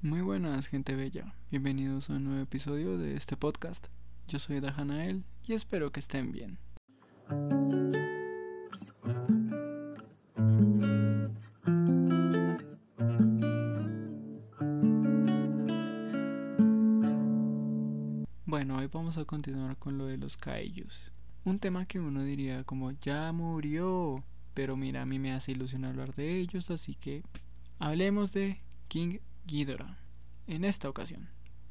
Muy buenas, gente bella. Bienvenidos a un nuevo episodio de este podcast. Yo soy Dajanael y espero que estén bien. Bueno, hoy vamos a continuar con lo de los kaijus. Un tema que uno diría como ya murió, pero mira, a mí me hace ilusión hablar de ellos, así que hablemos de King Ghidorah en esta ocasión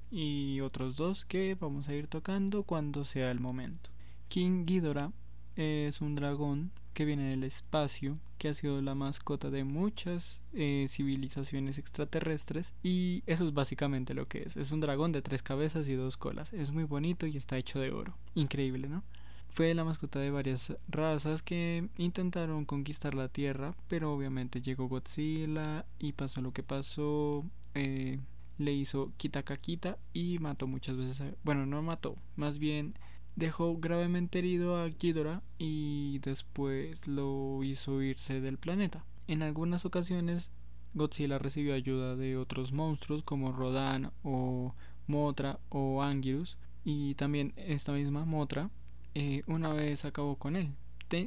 y otros dos que vamos a ir tocando cuando sea el momento. King Ghidorah es un dragón que viene del espacio, que ha sido la mascota de muchas eh, civilizaciones extraterrestres y eso es básicamente lo que es. Es un dragón de tres cabezas y dos colas. Es muy bonito y está hecho de oro. Increíble, ¿no? Fue la mascota de varias razas que intentaron conquistar la Tierra, pero obviamente llegó Godzilla y pasó lo que pasó. Eh, le hizo Kitakakita y mató muchas veces. bueno, no mató, más bien dejó gravemente herido a Ghidorah y después lo hizo irse del planeta. En algunas ocasiones Godzilla recibió ayuda de otros monstruos como Rodan o Motra o Anguirus y también esta misma Motra eh, una vez acabó con él.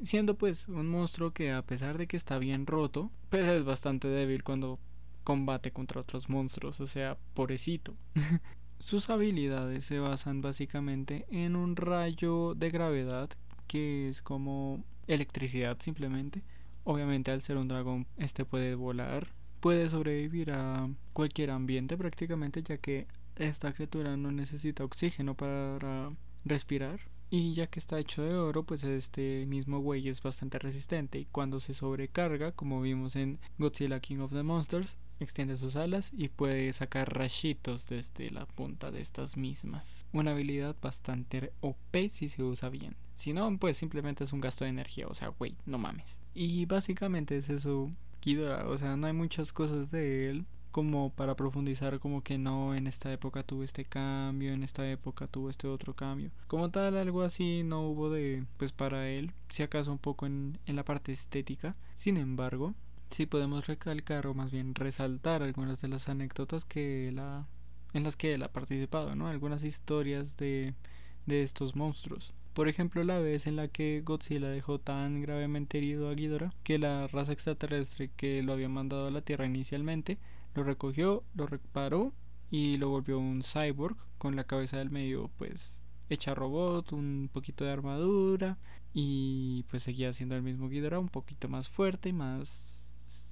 siendo pues un monstruo que a pesar de que está bien roto, pues es bastante débil cuando combate contra otros monstruos, o sea, pobrecito. Sus habilidades se basan básicamente en un rayo de gravedad que es como electricidad simplemente. Obviamente al ser un dragón este puede volar, puede sobrevivir a cualquier ambiente prácticamente ya que esta criatura no necesita oxígeno para respirar y ya que está hecho de oro, pues este mismo güey es bastante resistente y cuando se sobrecarga, como vimos en Godzilla King of the Monsters, extiende sus alas y puede sacar rayitos desde la punta de estas mismas. Una habilidad bastante OP si se usa bien. Si no, pues simplemente es un gasto de energía, o sea, güey, no mames. Y básicamente es eso, Kidora, o sea, no hay muchas cosas de él como para profundizar como que no en esta época tuvo este cambio, en esta época tuvo este otro cambio. Como tal algo así no hubo de pues para él, si acaso un poco en, en la parte estética. Sin embargo, sí podemos recalcar o más bien resaltar algunas de las anécdotas que la en las que él ha participado, ¿no? Algunas historias de de estos monstruos. Por ejemplo, la vez en la que Godzilla dejó tan gravemente herido a Ghidorah que la raza extraterrestre que lo había mandado a la Tierra inicialmente lo recogió, lo reparó y lo volvió un cyborg con la cabeza del medio pues hecha robot, un poquito de armadura y pues seguía siendo el mismo Ghidorah, un poquito más fuerte y más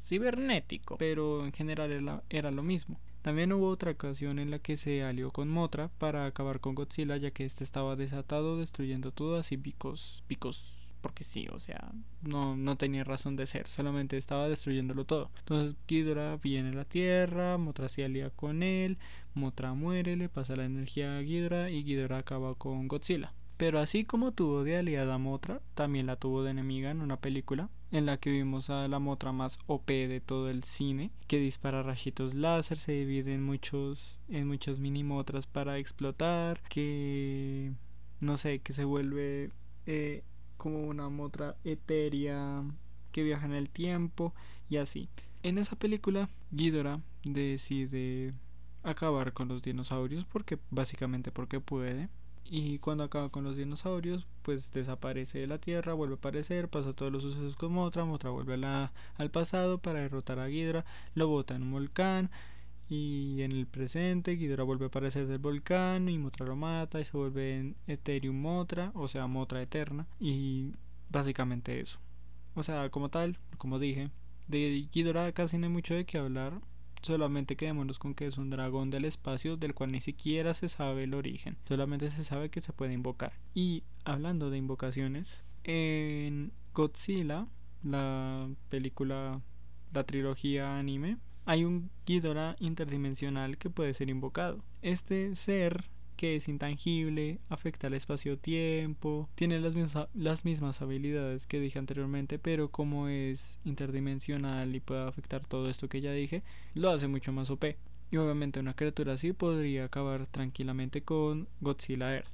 cibernético, pero en general era, lo mismo. También hubo otra ocasión en la que se alió con Motra para acabar con Godzilla ya que este estaba desatado destruyendo todo así picos, picos porque sí, o sea, no, no tenía razón de ser, solamente estaba destruyéndolo todo. Entonces Ghidorah viene a la Tierra, Motra se alía con él, Motra muere, le pasa la energía a Ghidorah y Ghidorah acaba con Godzilla. Pero así como tuvo de aliada a Motra, también la tuvo de enemiga en una película en la que vimos a la Motra más OP de todo el cine, que dispara rayitos láser, se divide en muchos en muchas mini Motras para explotar, que no sé, que se vuelve eh, como una motra etérea que viaja en el tiempo y así. En esa película, Ghidorah decide acabar con los dinosaurios porque básicamente porque puede. Y cuando acaba con los dinosaurios, pues desaparece de la Tierra, vuelve a aparecer, pasa todos los sucesos con Motra, Motra vuelve al pasado para derrotar a Ghidorah, lo bota en un volcán, y en el presente Ghidorah vuelve a aparecer del volcán y Motra lo mata y se vuelve en Ethereum Motra, o sea, Motra Eterna. Y básicamente eso. O sea, como tal, como dije, de Ghidorah casi no hay mucho de qué hablar. Solamente quedémonos con que es un dragón del espacio del cual ni siquiera se sabe el origen. Solamente se sabe que se puede invocar. Y hablando de invocaciones, en Godzilla, la película, la trilogía anime, hay un Ghidorah interdimensional que puede ser invocado. Este ser que es intangible, afecta al espacio-tiempo, tiene las, mismas, las mismas habilidades que dije anteriormente, pero como es interdimensional y puede afectar todo esto que ya dije, lo hace mucho más OP. Y obviamente una criatura así podría acabar tranquilamente con Godzilla Earth.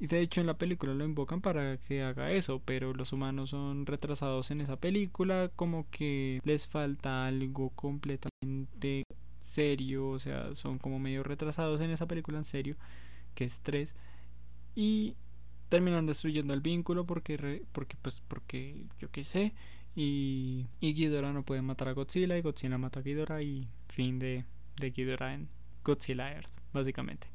Y de hecho en la película lo invocan para que haga eso, pero los humanos son retrasados en esa película, como que les falta algo completamente serio, o sea, son como medio retrasados en esa película en serio, que es 3. Y terminan destruyendo el vínculo porque, porque pues, porque yo qué sé. Y, y Ghidorah no puede matar a Godzilla y Godzilla mata a Ghidorah y fin de, de Ghidorah en Godzilla Earth, básicamente.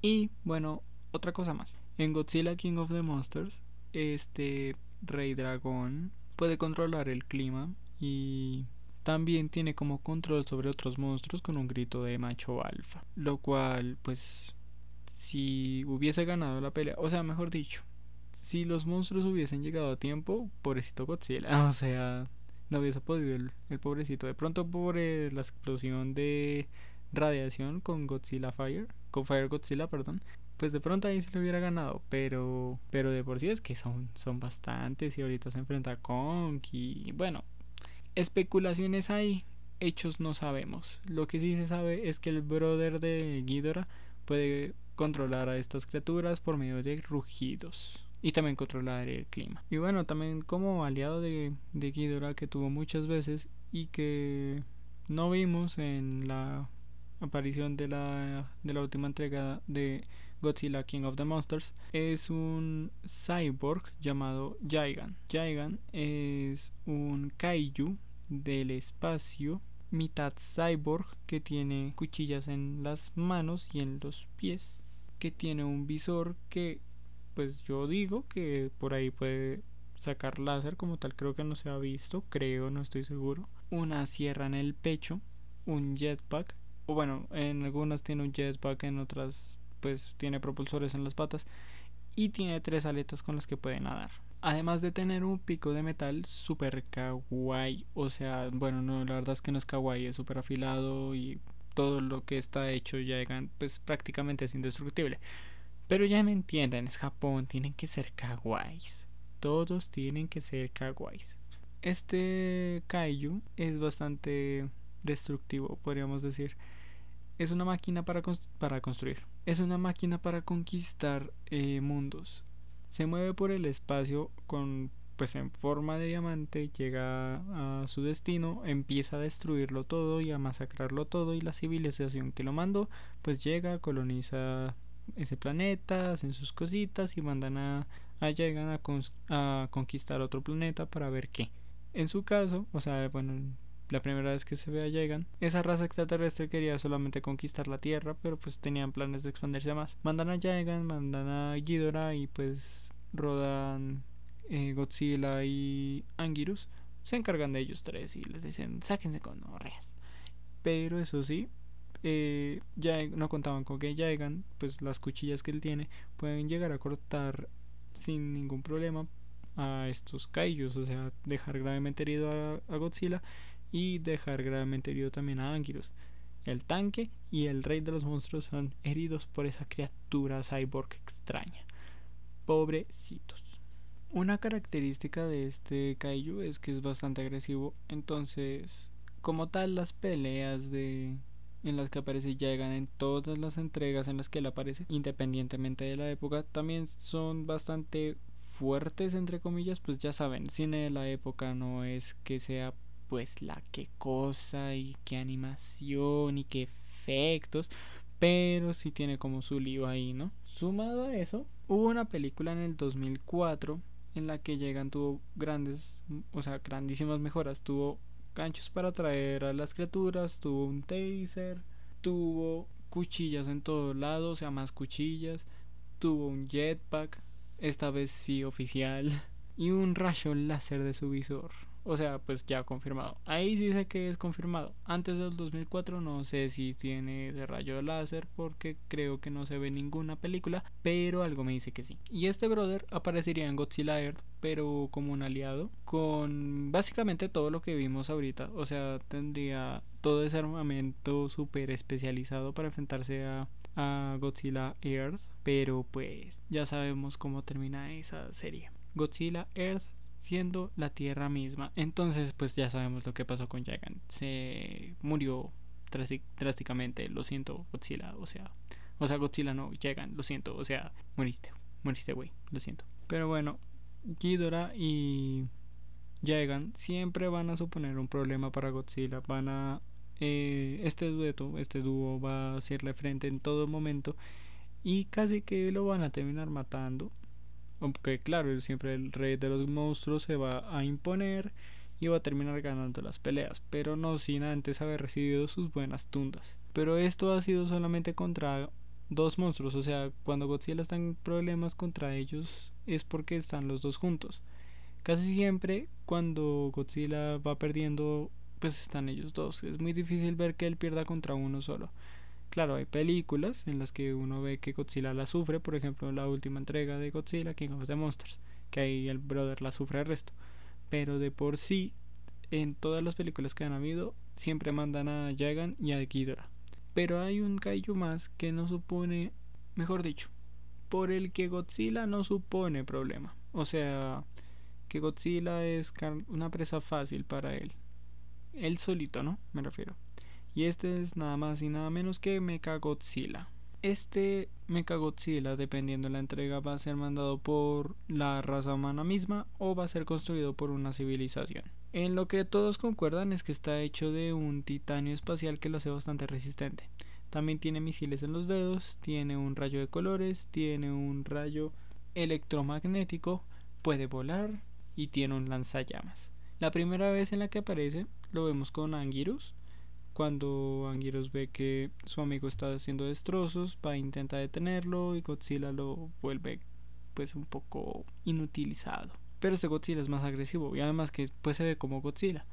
Y bueno, otra cosa más. En Godzilla King of the Monsters, este rey dragón puede controlar el clima y también tiene como control sobre otros monstruos con un grito de macho alfa. Lo cual, pues, si hubiese ganado la pelea, o sea, mejor dicho, si los monstruos hubiesen llegado a tiempo, pobrecito Godzilla, o sea, no hubiese podido el, pobrecito. De pronto por eh, la explosión de radiación con Godzilla Fire, con Fire Godzilla, perdón, pues de pronto ahí se le hubiera ganado, pero pero de por sí es que son son bastantes y ahorita se enfrenta a Kong y bueno, especulaciones hay, hechos no sabemos. Lo que sí se sabe es que el brother de Ghidorah puede controlar a estas criaturas por medio de rugidos y también controlar el clima. Y bueno, también como aliado de, de Ghidorah que tuvo muchas veces y que no vimos en la aparición de la, de la última entrega de Godzilla King of the Monsters es un cyborg llamado Gigan. Gigan es un kaiju del espacio mitad cyborg que tiene cuchillas en las manos y en los pies que tiene un visor que pues yo digo que por ahí puede sacar láser como tal creo que no se ha visto creo no estoy seguro una sierra en el pecho un jetpack o bueno en algunas tiene un jetpack en otras pues tiene propulsores en las patas y tiene tres aletas con las que puede nadar. Además de tener un pico de metal super kawaii, o sea, bueno, no, la verdad es que no es kawaii, es super afilado y todo lo que está hecho ya pues prácticamente es indestructible. Pero ya me entienden, es Japón, tienen que ser kawaiis. Todos tienen que ser kawaiis. Este kaiju es bastante destructivo, podríamos decir. Es una máquina para, para construir es una máquina para conquistar eh, mundos. Se mueve por el espacio con pues en forma de diamante, llega a su destino, empieza a destruirlo todo y a masacrarlo todo y la civilización que lo mandó pues llega, coloniza ese planeta, hacen sus cositas y mandan a, a llegan a, a conquistar otro planeta para ver qué. En su caso, o sea, bueno, la primera vez que se ve a Llegan, esa raza extraterrestre quería solamente conquistar la Tierra, pero pues tenían planes de expandirse más. Mandan a Llegan, mandan a Ghidorah y pues rodan eh, Godzilla y Anguirus. Se encargan de ellos tres y les dicen, sáquense con reas. Pero eso sí, eh, ya no contaban con que Llegan, pues las cuchillas que él tiene, pueden llegar a cortar sin ningún problema a estos kaijus, o sea, dejar gravemente herido a Godzilla y dejar gravemente herido también a Anguirus. El tanque y el rey de los monstruos son heridos por esa criatura cyborg extraña. Pobrecitos. Una característica de este kaiju es que es bastante agresivo, entonces, como tal, las peleas de en las que aparece llegan en todas las entregas en las que él aparece, independientemente de la época, también son bastante fuertes entre comillas, pues ya saben, cine de la época no es que sea pues la qué cosa y qué animación y qué efectos, pero sí tiene como su lío ahí, ¿no? Sumado a eso, hubo una película en el 2004 en la que llegan tuvo grandes, o sea, grandísimas mejoras, tuvo ganchos para atraer a las criaturas, tuvo un taser, tuvo cuchillas en todos lados, o sea, más cuchillas, tuvo un jetpack, esta vez sí oficial, y un rayo láser de su visor. O sea, pues ya confirmado. Ahí sí sé que es confirmado. Antes del 2004 no sé si tiene ese rayo láser porque creo que no se ve ninguna película, pero algo me dice que sí. Y este brother aparecería en Godzilla Earth, pero como un aliado con básicamente todo lo que vimos ahorita. O sea, tendría todo ese armamento súper especializado para enfrentarse a, a Godzilla Earth, pero pues ya sabemos cómo termina esa serie. Godzilla Earth siendo la Tierra misma. Entonces, pues ya sabemos lo que pasó con Jagan. Se murió drásticamente, lo siento, Godzilla, o sea, o sea, Godzilla no, Jagan, lo siento, o sea, moriste, moriste, güey, lo siento. Pero bueno, Ghidorah y Jagan siempre van a suponer un problema para Godzilla, van a eh, este dueto, este dúo va a hacerle frente en todo momento y casi que lo van a terminar matando. Aunque claro, siempre el rey de los monstruos se va a imponer y va a terminar ganando las peleas, pero no sin antes haber recibido sus buenas tundas. Pero esto ha sido solamente contra dos monstruos, o sea, cuando Godzilla está en problemas contra ellos es porque están los dos juntos. Casi siempre cuando Godzilla va perdiendo, pues están ellos dos. Es muy difícil ver que él pierda contra uno solo. Claro, hay películas en las que uno ve que Godzilla la sufre, por ejemplo, la última entrega de Godzilla, King of the Monsters, que ahí el brother la sufre el resto. Pero de por sí, en todas las películas que han habido, siempre mandan a Jagan y a Ghidorah. Pero hay un kaiju más que no supone, mejor dicho, por el que Godzilla no supone problema. O sea, que Godzilla es una presa fácil para él. Él solito, ¿no? Me refiero. Y este es nada más y nada menos que Mechagodzilla. Este Mechagodzilla, dependiendo de la entrega, va a ser mandado por la raza humana misma o va a ser construido por una civilización. En lo que todos concuerdan es que está hecho de un titanio espacial que lo hace bastante resistente. También tiene misiles en los dedos, tiene un rayo de colores, tiene un rayo electromagnético, puede volar y tiene un lanzallamas. La primera vez en la que aparece lo vemos con Anguirus, cuando Anguirus ve que su amigo está haciendo destrozos, va a intentar detenerlo y Godzilla lo vuelve pues un poco inutilizado. Pero este Godzilla es más agresivo y además que pues se ve como Godzilla.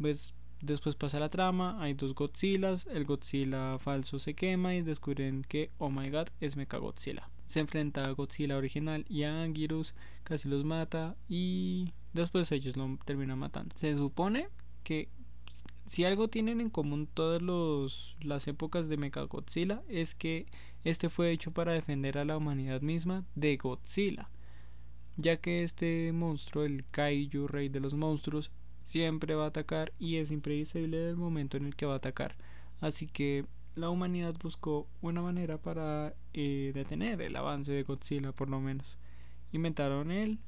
Pues después pasa la trama, hay dos Godzillas, el Godzilla falso se quema y descubren que oh my god es Mechagodzilla. Se enfrenta a Godzilla original y a Anguirus, casi los mata y después ellos lo terminan matando. Se supone que si algo tienen en común todas las épocas de Mechagodzilla es que este fue hecho para defender a la humanidad misma de Godzilla, ya que este monstruo, el Kaiju, rey de los monstruos, siempre va a atacar y es impredecible el momento en el que va a atacar. Así que la humanidad buscó una manera para eh, detener el avance de Godzilla, por lo menos. Inventaron el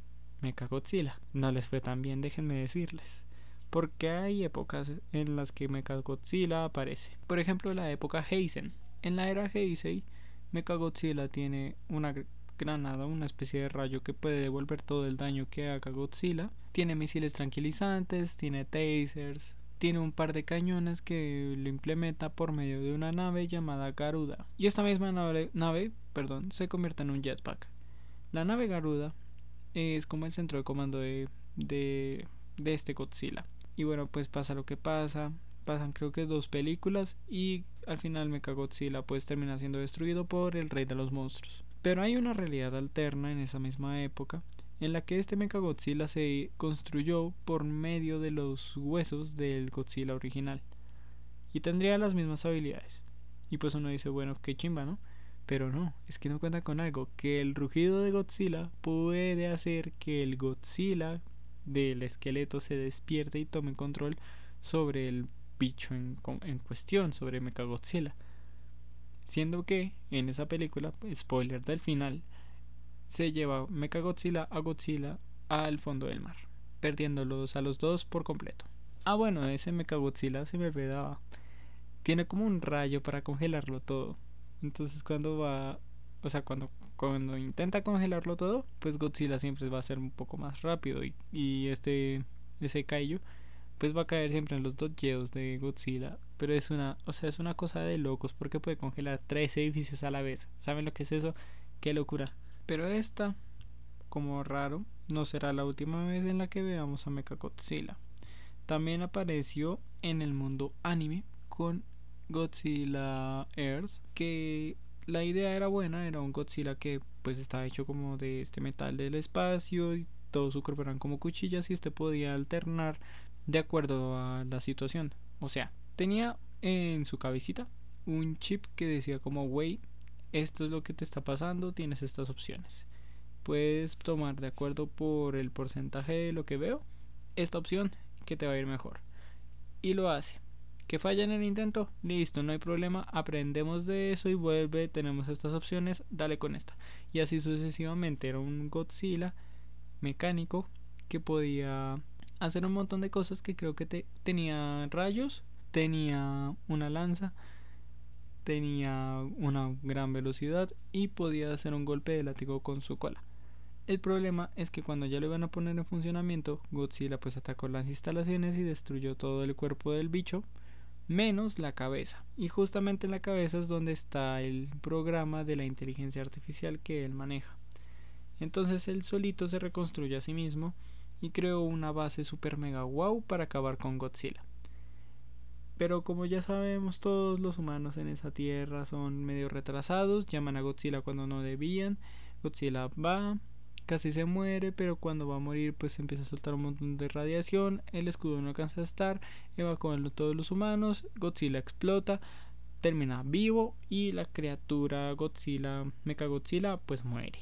Mechagodzilla. No les fue tan bien, déjenme decirles porque hay épocas en las que Mechagodzilla aparece. Por ejemplo, la época Heisen. En la era Heisei, Mechagodzilla tiene una granada, una especie de rayo que puede devolver todo el daño que haga Godzilla. Tiene misiles tranquilizantes, tiene tasers, tiene un par de cañones que lo implementa por medio de una nave llamada Garuda. Y esta misma nave, perdón, se convierte en un jetpack. La nave Garuda es como el centro de comando de, de, de este Godzilla. Y bueno, pues pasa lo que pasa. Pasan creo que dos películas y al final Mechagodzilla pues termina siendo destruido por el rey de los monstruos. Pero hay una realidad alterna en esa misma época en la que este Mechagodzilla se construyó por medio de los huesos del Godzilla original y tendría las mismas habilidades. Y pues uno dice, bueno, qué chimba, ¿no? Pero no, es que no cuenta con algo, que el rugido de Godzilla puede hacer que el Godzilla del esqueleto se despierte y tome control sobre el bicho en, en cuestión, sobre Mechagodzilla. Siendo que en esa película, spoiler del final, se lleva Mechagodzilla a Godzilla al fondo del mar, perdiéndolos a los dos por completo. Ah, bueno, ese Mechagodzilla se me olvidaba. Tiene como un rayo para congelarlo todo. Entonces cuando va, o sea, cuando cuando intenta congelarlo todo, pues Godzilla siempre va a ser un poco más rápido y, y este ese Kaiju pues va a caer siempre en los dos dedos de Godzilla, pero es una, o sea, es una cosa de locos porque puede congelar tres edificios a la vez. ¿Saben lo que es eso? Qué locura. Pero esta, como raro, no será la última vez en la que veamos a Mechagodzilla. También apareció en el mundo anime con Godzilla Earth, que la idea era buena, era un Godzilla que pues estaba hecho como de este metal del espacio y todo su cuerpo eran como cuchillas y este podía alternar de acuerdo a la situación. O sea, tenía en su cabecita un chip que decía como, wey, esto es lo que te está pasando, tienes estas opciones. Puedes tomar de acuerdo por el porcentaje de lo que veo esta opción que te va a ir mejor. Y lo hace que falla en el intento, listo, no hay problema, aprendemos de eso y vuelve, tenemos estas opciones, dale con esta. Y así sucesivamente, era un Godzilla mecánico que podía hacer un montón de cosas que creo que te, tenía rayos, tenía una lanza, tenía una gran velocidad y podía hacer un golpe de látigo con su cola. El problema es que cuando ya lo iban a poner en funcionamiento, Godzilla pues atacó las instalaciones y destruyó todo el cuerpo del bicho, menos la cabeza. Y justamente en la cabeza es donde está el programa de la inteligencia artificial que él maneja. Entonces él solito se reconstruye a sí mismo y creó una base super mega wow para acabar con Godzilla. Pero como ya sabemos, todos los humanos en esa tierra son medio retrasados, llaman a Godzilla cuando no debían, Godzilla va, casi se muere, pero cuando va a morir pues empieza a soltar un montón de radiación, el escudo no alcanza a estar, evacuando todos los humanos, Godzilla explota, termina vivo y la criatura Godzilla, Mecha Godzilla pues muere.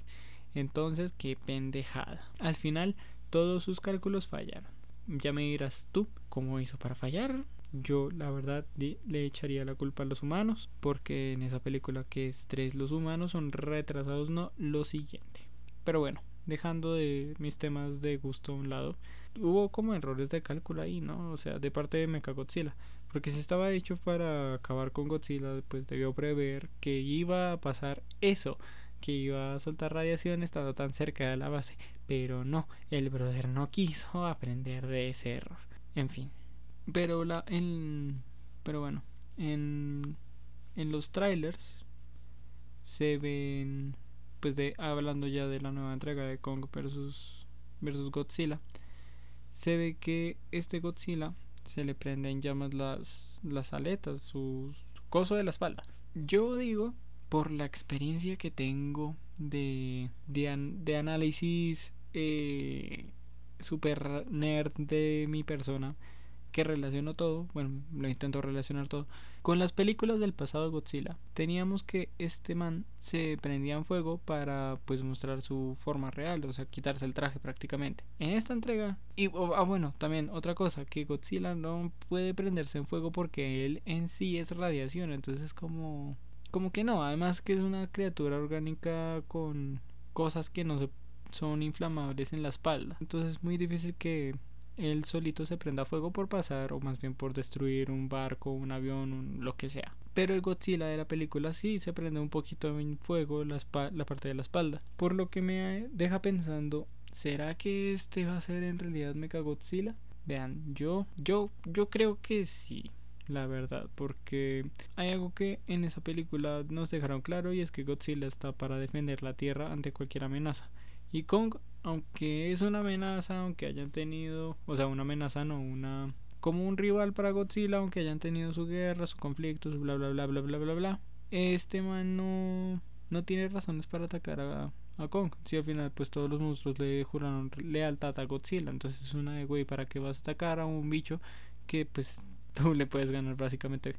Entonces, qué pendejada. Al final, todos sus cálculos fallaron. Ya me dirás tú cómo hizo para fallar yo la verdad le echaría la culpa a los humanos porque en esa película que es tres los humanos son retrasados no lo siguiente pero bueno dejando de mis temas de gusto a un lado hubo como errores de cálculo ahí no o sea de parte de Mechagodzilla porque si estaba hecho para acabar con Godzilla pues debió prever que iba a pasar eso que iba a soltar radiación estando tan cerca de la base pero no el brother no quiso aprender de ese error. En fin pero la en pero bueno, en en los trailers se ven pues de hablando ya de la nueva entrega de Kong versus versus Godzilla. Se ve que este Godzilla se le prenden llamas las las aletas, su, coso de la espalda. Yo digo por la experiencia que tengo de, de, de análisis eh, super nerd de mi persona, que relaciono todo, bueno, lo intento relacionar todo, con las películas del pasado Godzilla. Teníamos que este man se prendía en fuego para pues mostrar su forma real, o sea, quitarse el traje prácticamente. En esta entrega, y ah, bueno, también otra cosa, que Godzilla no puede prenderse en fuego porque él en sí es radiación, entonces es como como que no, además que es una criatura orgánica con cosas que no son inflamables en la espalda. Entonces es muy difícil que él solito se prenda fuego por pasar o más bien por destruir un barco, un avión, lo que sea. Pero el Godzilla de la película sí se prende un poquito en fuego la, la parte de la espalda. Por lo que me deja pensando, ¿será que este va a ser en realidad Mecha Godzilla? Vean, yo, yo, yo creo que sí la verdad, porque hay algo que en esa película nos dejaron claro y es que Godzilla está para defender la Tierra ante cualquier amenaza. Y Kong, aunque es una amenaza, aunque hayan tenido, o sea, una amenaza no, una como un rival para Godzilla, aunque hayan tenido su guerra, su conflicto, su bla bla bla bla bla bla bla. Este man no, no tiene razones para atacar a, Kong. Si al final pues todos los monstruos le juraron lealtad a Godzilla, entonces es una de güey, ¿para qué vas a atacar a un bicho que pues tú le puedes ganar básicamente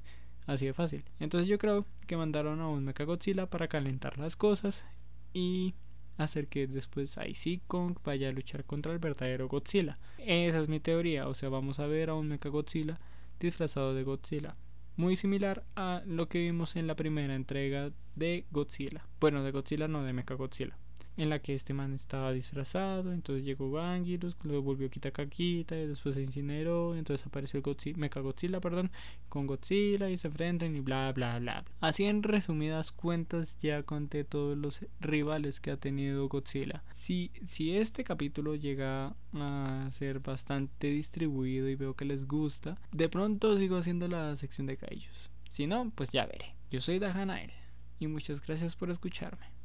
así de fácil? Entonces yo creo que mandaron a un Mecha Godzilla para calentar las cosas y hacer que después sí Kong vaya a luchar contra el verdadero Godzilla. Esa es mi teoría, o sea, vamos a ver a un Mecha Godzilla disfrazado de Godzilla. Muy similar a lo que vimos en la primera entrega de Godzilla. Bueno, de Godzilla no, de Mecha Godzilla en la que este man estaba disfrazado, entonces llegó Gangirus, luego volvió Kitakakita y después se incineró, entonces apareció el Godzilla, Mecha Godzilla, perdón, con Godzilla y se enfrentan y bla bla bla. Así en resumidas cuentas ya conté todos los rivales que ha tenido Godzilla. Si, si este capítulo llega a ser bastante distribuido y veo que les gusta, de pronto sigo haciendo la sección de Kaijus. Si no, pues ya veré. Yo soy Dajanael y muchas gracias por escucharme.